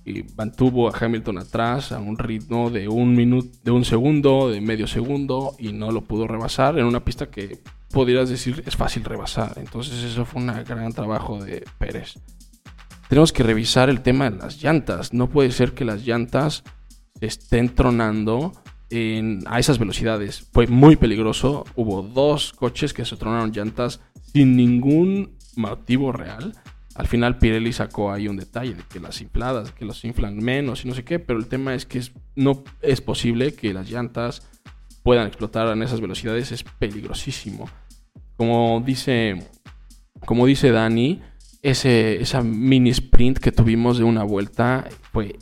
Y mantuvo a Hamilton atrás a un ritmo de un minuto, de un segundo, de medio segundo y no lo pudo rebasar en una pista que pudieras decir es fácil rebasar. Entonces eso fue un gran trabajo de Pérez tenemos que revisar el tema de las llantas. No puede ser que las llantas estén tronando a esas velocidades. Fue muy peligroso. Hubo dos coches que se tronaron llantas sin ningún motivo real. Al final Pirelli sacó ahí un detalle de que las infladas, que los inflan menos y no sé qué, pero el tema es que no es posible que las llantas puedan explotar en esas velocidades, es peligrosísimo. Como dice, como dice Dani, ese, esa mini sprint que tuvimos de una vuelta fue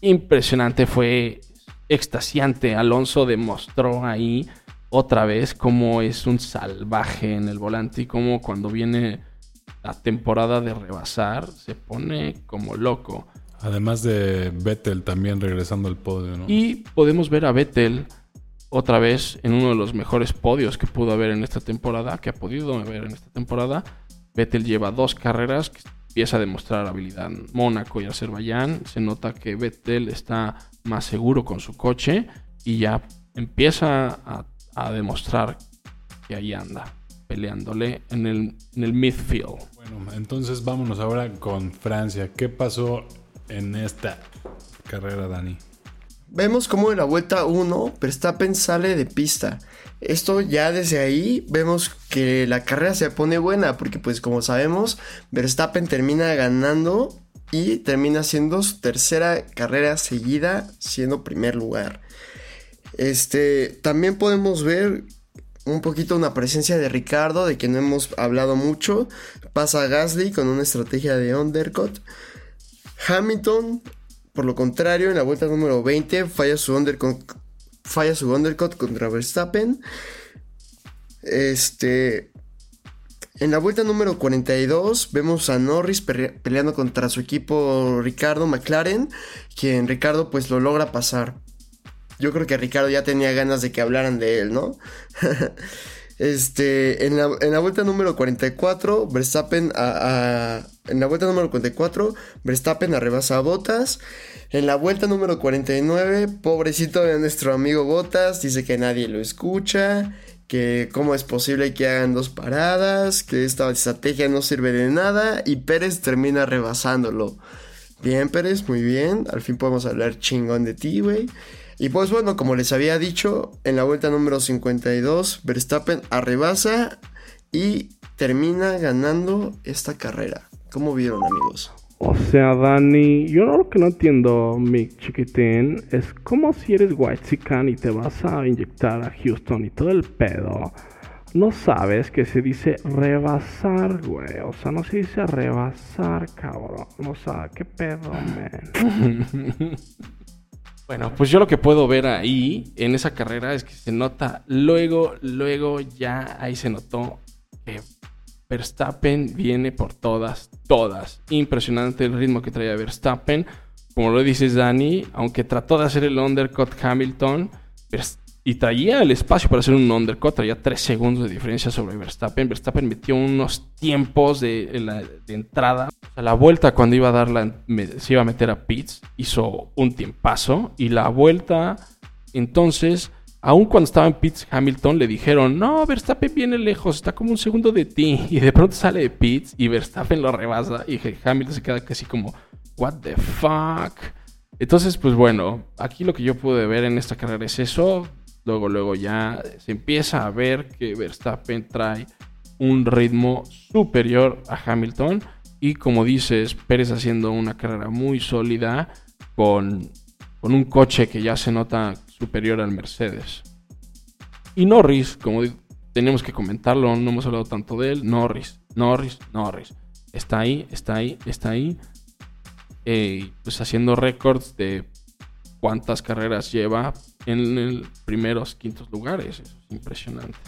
impresionante, fue extasiante. Alonso demostró ahí otra vez cómo es un salvaje en el volante y cómo cuando viene la temporada de rebasar se pone como loco. Además de Vettel también regresando al podio, ¿no? Y podemos ver a Vettel otra vez en uno de los mejores podios que pudo haber en esta temporada, que ha podido haber en esta temporada, Vettel lleva dos carreras que empieza a demostrar habilidad en Mónaco y Azerbaiyán. Se nota que Vettel está más seguro con su coche y ya empieza a, demostrar que ahí anda. peleándole en el, en el midfield. Bueno, entonces vámonos ahora con Francia. ¿Qué pasó en esta carrera, Dani? Vemos como en la vuelta 1 Verstappen sale de pista. Esto ya desde ahí vemos que la carrera se pone buena porque pues como sabemos Verstappen termina ganando y termina siendo su tercera carrera seguida siendo primer lugar. Este, también podemos ver un poquito una presencia de Ricardo, de que no hemos hablado mucho. Pasa Gasly con una estrategia de undercut. Hamilton, por lo contrario, en la vuelta número 20 falla su undercut, falla su undercut contra Verstappen. Este, en la vuelta número 42 vemos a Norris pe- peleando contra su equipo Ricardo McLaren, quien Ricardo pues lo logra pasar. Yo creo que Ricardo ya tenía ganas de que hablaran de él, ¿no? este, en la, en la vuelta número 44, Verstappen a- en la vuelta número 44, Verstappen arrebasa a Botas. En la vuelta número 49, pobrecito de nuestro amigo Botas, dice que nadie lo escucha, que cómo es posible que hagan dos paradas, que esta estrategia no sirve de nada y Pérez termina rebasándolo. Bien, Pérez, muy bien. Al fin podemos hablar chingón de ti, güey. Y pues bueno, como les había dicho, en la vuelta número 52, Verstappen arrebasa y termina ganando esta carrera. ¿Cómo vieron, amigos? O sea, Dani, yo lo que no entiendo, mi chiquitín, es como si eres white y te vas a inyectar a Houston y todo el pedo. No sabes que se dice rebasar, güey. O sea, no se dice rebasar, cabrón. O sea, qué pedo, man. Bueno, pues yo lo que puedo ver ahí en esa carrera es que se nota luego, luego ya ahí se notó que Verstappen viene por todas, todas. Impresionante el ritmo que traía Verstappen. Como lo dices Dani, aunque trató de hacer el undercut Hamilton y traía el espacio para hacer un undercut, traía 3 segundos de diferencia sobre Verstappen. Verstappen metió unos tiempos de, entrada. A la vuelta cuando iba a se iba a meter a pits, hizo un tiempazo. Y la vuelta, entonces, aun cuando estaba en pits, Hamilton le dijeron, no, Verstappen viene lejos, está como un segundo de ti. Y de pronto sale de pits y Verstappen lo rebasa. Y Hamilton se queda casi como, what the fuck. Entonces, pues bueno, aquí lo que yo pude ver en esta carrera es eso. Luego, luego ya se empieza a ver que Verstappen trae un ritmo superior a Hamilton. Y como dices, Pérez haciendo una carrera muy sólida con, con un coche que ya se nota superior al Mercedes. Y Norris, como tenemos que comentarlo, no hemos hablado tanto de él. Norris, Norris, Norris. Está ahí, está ahí, está ahí. Eh, pues haciendo récords de cuántas carreras lleva en el primeros, quintos lugares. Eso es impresionante.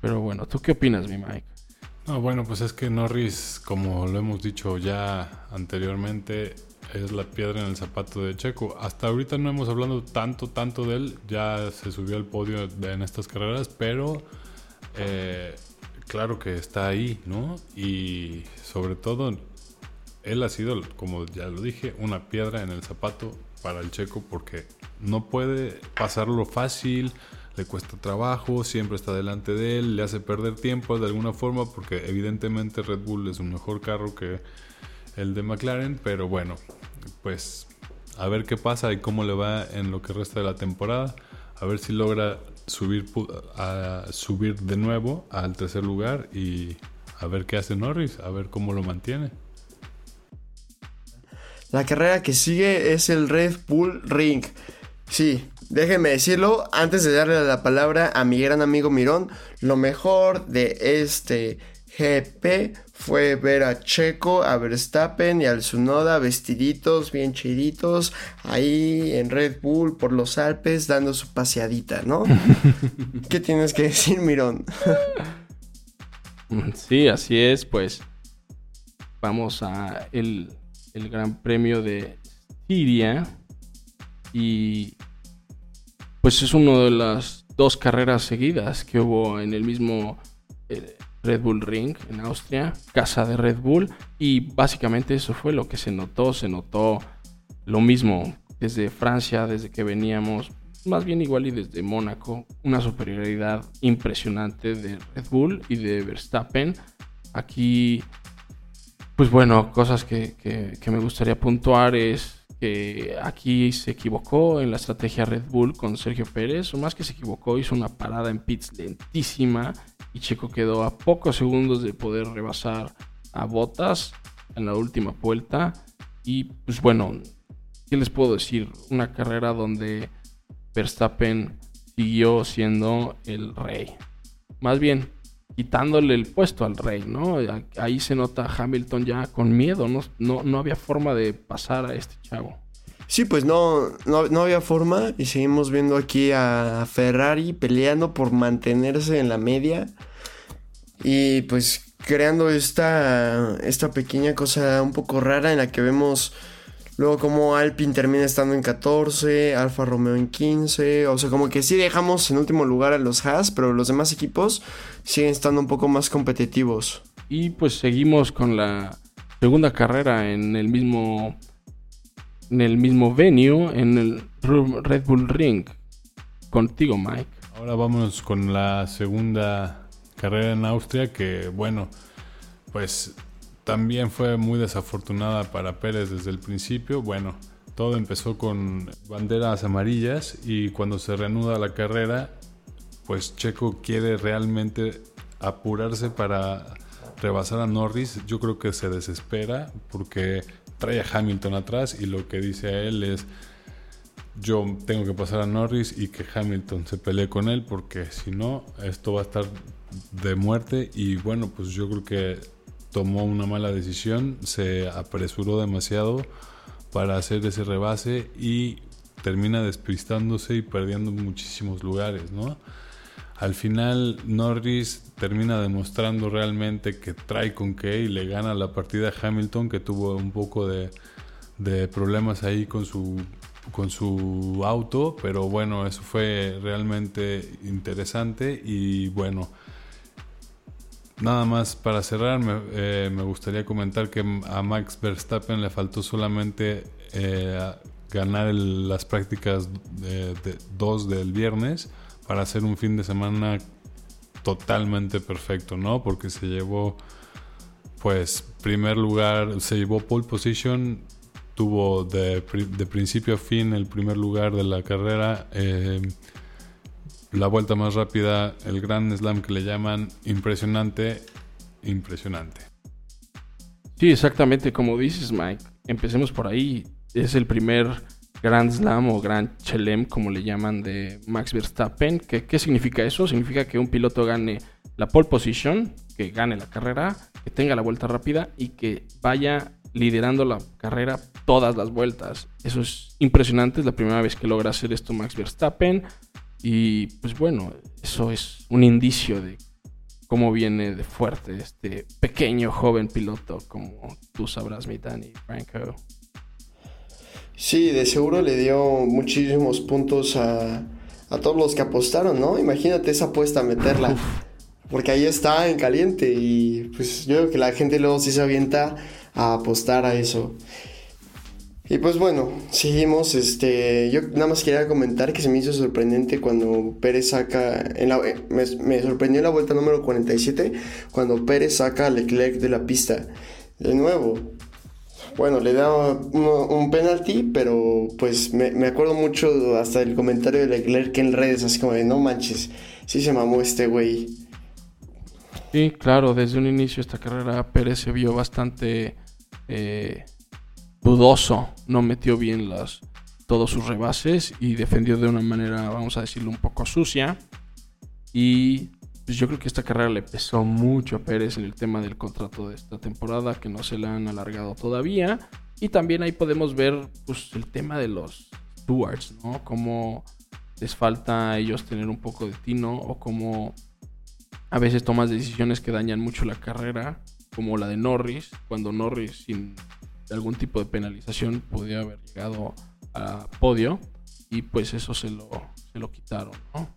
Pero bueno, ¿tú qué opinas, mi Mike? No, bueno, pues es que Norris, como lo hemos dicho ya anteriormente, es la piedra en el zapato de Checo. Hasta ahorita no hemos hablado tanto, tanto de él. Ya se subió al podio en estas carreras, pero eh, claro que está ahí, ¿no? Y sobre todo, él ha sido, como ya lo dije, una piedra en el zapato para el Checo porque no puede pasarlo fácil, le cuesta trabajo, siempre está delante de él, le hace perder tiempo de alguna forma porque evidentemente Red Bull es un mejor carro que el de McLaren, pero bueno, pues a ver qué pasa y cómo le va en lo que resta de la temporada, a ver si logra subir a subir de nuevo al tercer lugar y a ver qué hace Norris, a ver cómo lo mantiene. La carrera que sigue es el Red Bull Ring. Sí, déjenme decirlo, antes de darle la palabra a mi gran amigo Mirón, lo mejor de este GP fue ver a Checo, a Verstappen y al Tsunoda vestiditos, bien chiditos, ahí en Red Bull por los Alpes dando su paseadita, ¿no? ¿Qué tienes que decir, Mirón? Sí, así es, pues vamos a el, el Gran Premio de Siria y pues es una de las dos carreras seguidas que hubo en el mismo eh, Red Bull Ring en Austria, casa de Red Bull y básicamente eso fue lo que se notó, se notó lo mismo desde Francia, desde que veníamos más bien igual y desde Mónaco, una superioridad impresionante de Red Bull y de Verstappen. Aquí, pues bueno, cosas que, que- que me gustaría puntuar es que aquí se equivocó en la estrategia Red Bull con Sergio Pérez, o más que se equivocó, hizo una parada en pits lentísima y Checo quedó a pocos segundos de poder rebasar a Bottas en la última vuelta. Y pues bueno, ¿qué les puedo decir? Una carrera donde Verstappen siguió siendo el rey. Más bien, quitándole el puesto al rey, ¿no? Ahí se nota Hamilton ya con miedo, ¿no? No, no había forma de pasar a este chavo. Sí, pues no, no, no había forma y seguimos viendo aquí a Ferrari peleando por mantenerse en la media y pues creando esta, esta pequeña cosa un poco rara en la que vemos luego como Alpine termina estando en 14, Alfa Romeo en 15, o sea como que sí dejamos en último lugar a los Haas, pero los demás equipos siguen estando un poco más competitivos. Y pues seguimos con la segunda carrera en el mismo en el mismo venue, en el Red Bull Ring. Contigo, Mike. Ahora vámonos con la segunda carrera en Austria, que bueno, pues también fue muy desafortunada para Pérez desde el principio. Bueno, todo empezó con banderas amarillas y cuando se reanuda la carrera, pues Checo quiere realmente apurarse para rebasar a Norris. Yo creo que se desespera porque trae a Hamilton atrás y lo que dice a él es yo tengo que pasar a Norris y que Hamilton se pelee con él porque si no esto va a estar de muerte. Y bueno pues yo creo que tomó una mala decisión se apresuró demasiado para hacer ese rebase y termina despistándose y perdiendo muchísimos lugares no al final Norris termina demostrando realmente que trae con qué y le gana la partida a Hamilton que tuvo un poco de, de problemas ahí con su con su auto, pero bueno, eso fue realmente interesante y bueno, nada más para cerrar, me, eh, me gustaría comentar que a Max Verstappen le faltó solamente eh, ganar las prácticas de, de- dos del viernes para hacer un fin de semana totalmente perfecto, ¿no? Porque se llevó, pues, primer lugar, se llevó pole position, tuvo de, pri- de principio a fin el primer lugar de la carrera, eh, la vuelta más rápida, el Grand Slam que le llaman, impresionante, impresionante. Sí, exactamente como dices, Mike. Empecemos por ahí. Es el primer Grand Slam o Grand Chelem, como le llaman, de Max Verstappen. ¿Qué, ¿Qué significa eso? Significa que un piloto gane la pole position, que gane la carrera, que tenga la vuelta rápida y que vaya liderando la carrera todas las vueltas. Eso es impresionante. Es la primera vez que logra hacer esto Max Verstappen. Y pues bueno, eso es un indicio de cómo viene de fuerte este pequeño joven piloto, como tú sabrás, mi Danny Franco. Sí, de seguro le dio muchísimos puntos a, a todos los que apostaron, ¿no? Imagínate esa apuesta, meterla. Porque ahí está en caliente y pues yo creo que la gente luego sí se avienta a apostar a eso. Y pues bueno, seguimos, este, yo nada más quería comentar que se me hizo sorprendente cuando Pérez saca, en la, me, me sorprendió en la vuelta número 47, cuando Pérez saca a Leclerc de la pista. De nuevo, bueno, le da un penalti, pero pues me, me acuerdo mucho hasta el comentario de Leclerc en redes, así como de no manches, sí se mamó este güey. Sí, claro, desde un inicio esta carrera Pérez se vio bastante eh, dudoso, no metió bien las, todos sus rebases y defendió de una manera, vamos a decirlo, un poco sucia. Y pues yo creo que esta carrera le pesó mucho a Pérez en el tema del contrato de esta temporada, que no se le han alargado todavía. Y también ahí podemos ver pues, el tema de los stewards, ¿no? Cómo les falta a ellos tener un poco de tino o cómo a veces tomas decisiones que dañan mucho la carrera, como la de Norris, cuando Norris sin algún tipo de penalización podía haber llegado a podio y pues eso se lo, se lo quitaron, ¿no?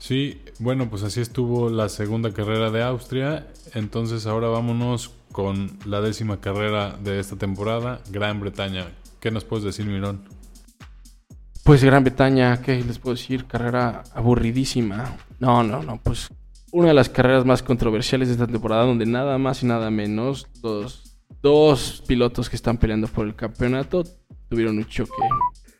Sí, bueno, pues así estuvo la segunda carrera de Austria. Entonces ahora vámonos con la décima carrera de esta temporada, Gran Bretaña. ¿Qué nos puedes decir, Mirón? Pues Gran Bretaña, ¿qué les puedo decir? Carrera aburridísima. No, no, no, pues una de las carreras más controversiales de esta temporada, donde nada más y nada menos los dos pilotos que están peleando por el campeonato tuvieron un choque.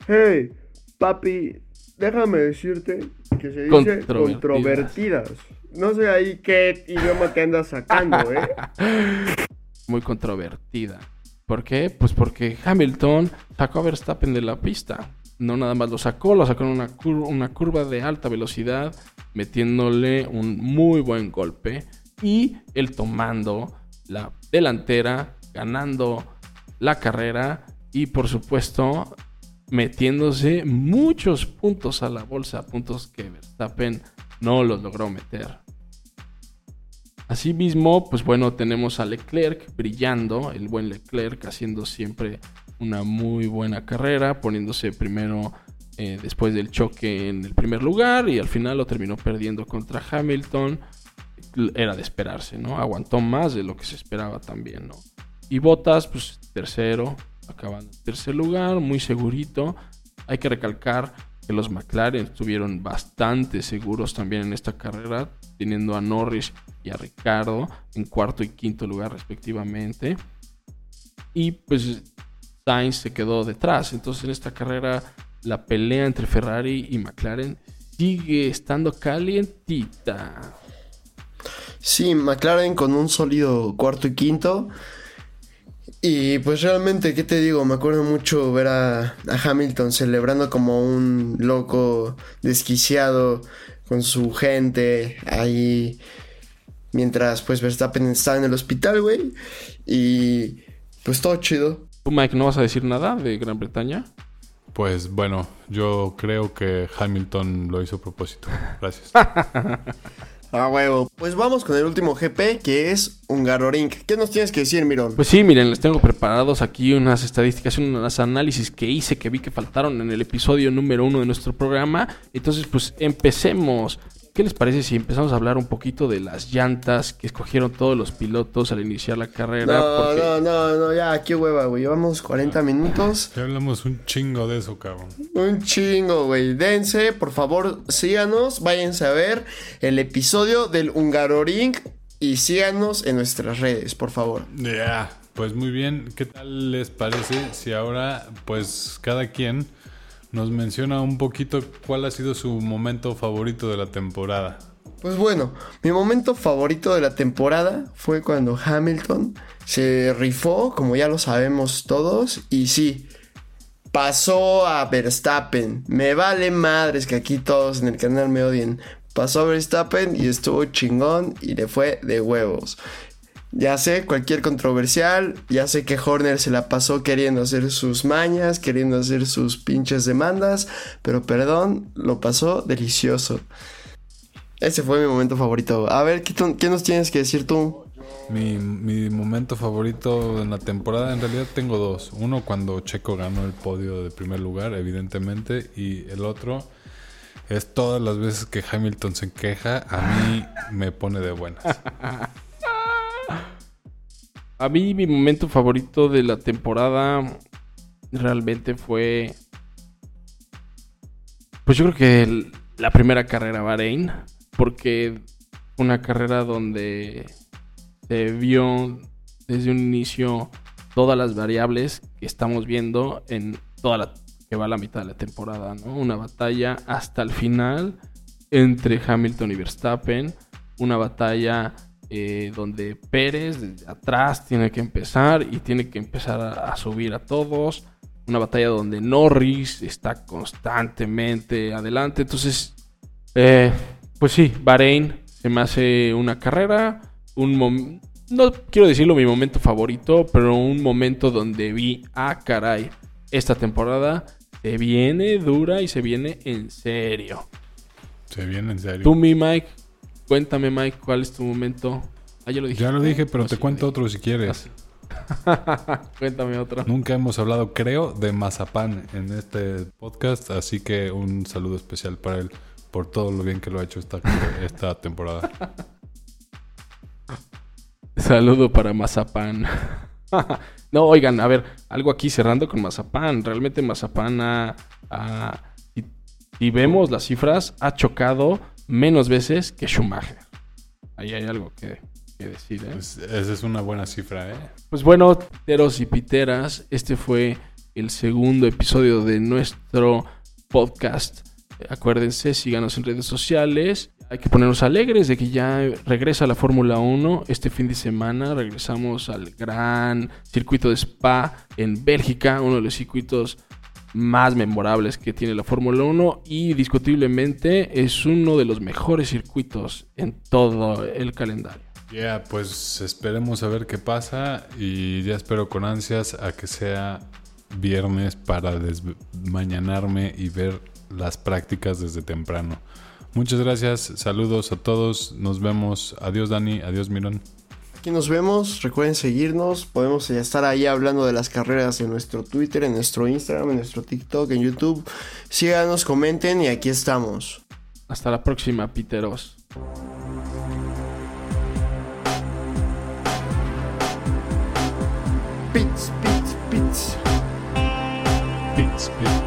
Hey, papi, déjame decirte que se dice Controvertidas. controvertidas. No sé ahí qué idioma te andas sacando, ¿eh? Muy controvertida. ¿Por qué? Pues porque Hamilton sacó a Verstappen de la pista. No nada más lo sacó, lo sacó en una curva de alta velocidad, metiéndole un muy buen golpe. Y él tomando la delantera, ganando la carrera y por supuesto metiéndose muchos puntos a la bolsa, puntos que Verstappen no los logró meter. Asimismo, pues bueno, tenemos a Leclerc brillando, el buen Leclerc haciendo siempre una muy buena carrera, poniéndose primero eh, después del choque en el primer lugar y al final lo terminó perdiendo contra Hamilton. Era de esperarse, ¿no? Aguantó más de lo que se esperaba también, ¿no? Y Bottas, pues tercero, acabando en tercer lugar, muy segurito. Hay que recalcar que los McLaren estuvieron bastante seguros también en esta carrera, teniendo a Norris y a Ricardo en cuarto y quinto lugar respectivamente. Y pues Sainz se quedó detrás. Entonces en esta carrera la pelea entre Ferrari y McLaren sigue estando calientita. Sí, McLaren con un sólido cuarto y quinto. Y pues realmente, ¿qué te digo? Me acuerdo mucho ver a, a Hamilton celebrando como un loco desquiciado con su gente ahí. Mientras pues Verstappen estaba en el hospital, güey. Y pues todo chido. ¿Tú, Mike, no vas a decir nada de Gran Bretaña? Pues bueno, yo creo que Hamilton lo hizo a propósito. Gracias. A huevo. Pues vamos con el último GP que es Hungaroring. ¿Qué nos tienes que decir, Mirón? Pues sí, miren, les tengo preparados aquí unas estadísticas, unos análisis que hice, que vi que faltaron en el episodio número uno de nuestro programa. Entonces, pues empecemos. ¿Qué les parece si empezamos a hablar un poquito de las llantas que escogieron todos los pilotos al iniciar la carrera? no, Porque no, no, no, ya, qué hueva, güey. Llevamos 40 minutos. Ya hablamos un chingo de eso, cabrón. Un chingo, güey. Dense, por favor, síganos. Váyanse a ver el episodio del Hungaroring y síganos en nuestras redes, por favor. Ya, pues muy bien. ¿Qué tal les parece si ahora, pues cada quien nos menciona un poquito cuál ha sido su momento favorito de la temporada? Pues bueno, mi momento favorito de la temporada fue cuando Hamilton se rifó, como ya lo sabemos todos, y sí, pasó a Verstappen. Me vale madres que aquí todos en el canal me odien. Pasó a Verstappen y estuvo chingón y le fue de huevos. Ya sé, cualquier controversial, ya sé que Horner se la pasó queriendo hacer sus mañas, queriendo hacer sus pinches demandas, pero perdón, lo pasó delicioso. Ese fue mi momento favorito. A ver, ¿qué, nos tienes que decir tú? Mi, mi momento favorito en la temporada, en realidad tengo dos. Uno cuando Checo ganó el podio de primer lugar, evidentemente, y el otro es todas las veces que Hamilton se queja, a mí me pone de buenas. a mí mi momento favorito de la temporada realmente fue... Pues yo creo que la primera carrera Bahrein, porque una carrera donde se vio desde un inicio todas las variables que estamos viendo en toda la que va la mitad de la temporada, ¿no? Una batalla hasta el final entre Hamilton y Verstappen, una batalla eh, donde Pérez desde atrás tiene que empezar y tiene que empezar a, a subir a todos, una batalla donde Norris está constantemente adelante, entonces, eh, pues sí, Bahrein se me hace una carrera, un no quiero decirlo mi momento favorito, pero un momento donde vi, ah, caray, esta temporada se viene dura y se viene en serio. Se viene en serio. Tú, mi Mike, cuéntame, Mike, ¿cuál es tu momento? Ah, ya lo dije. Ya lo dije, pero No, te sí, cuento otro si quieres. dije. cuéntame otro. Nunca hemos hablado, creo, de Mazapán en este podcast, así que un saludo especial para él por todo lo bien que lo ha hecho esta, esta temporada. Saludo para Mazapán. no, oigan, a ver, algo aquí cerrando con Mazapán. Realmente Mazapán ha, ha Si vemos las cifras, ha chocado menos veces que Schumacher. Ahí hay algo que, que decir, ¿eh? Pues, esa es una buena cifra, ¿eh? Pues bueno, piteros y piteras, este fue el segundo episodio de nuestro podcast. Acuérdense, síganos en redes sociales. Hay que ponernos alegres de que ya regresa la Fórmula 1 este fin de semana. Regresamos al gran circuito de Spa en Bélgica, uno de los circuitos más memorables que tiene la Fórmula 1 y discutiblemente es uno de los mejores circuitos en todo el calendario. Ya, pues esperemos a ver qué pasa y ya espero con ansias a que sea viernes para desmañanarme y ver las prácticas desde temprano. Muchas gracias, saludos a todos, nos vemos. Adiós Dani, adiós Miron. Aquí nos vemos, recuerden seguirnos, podemos estar ahí hablando de las carreras en nuestro Twitter, en nuestro Instagram, en nuestro TikTok, en YouTube. Síganos, comenten y aquí estamos. Hasta la próxima, Piteros. Pits, pits. Pits, pits, pits.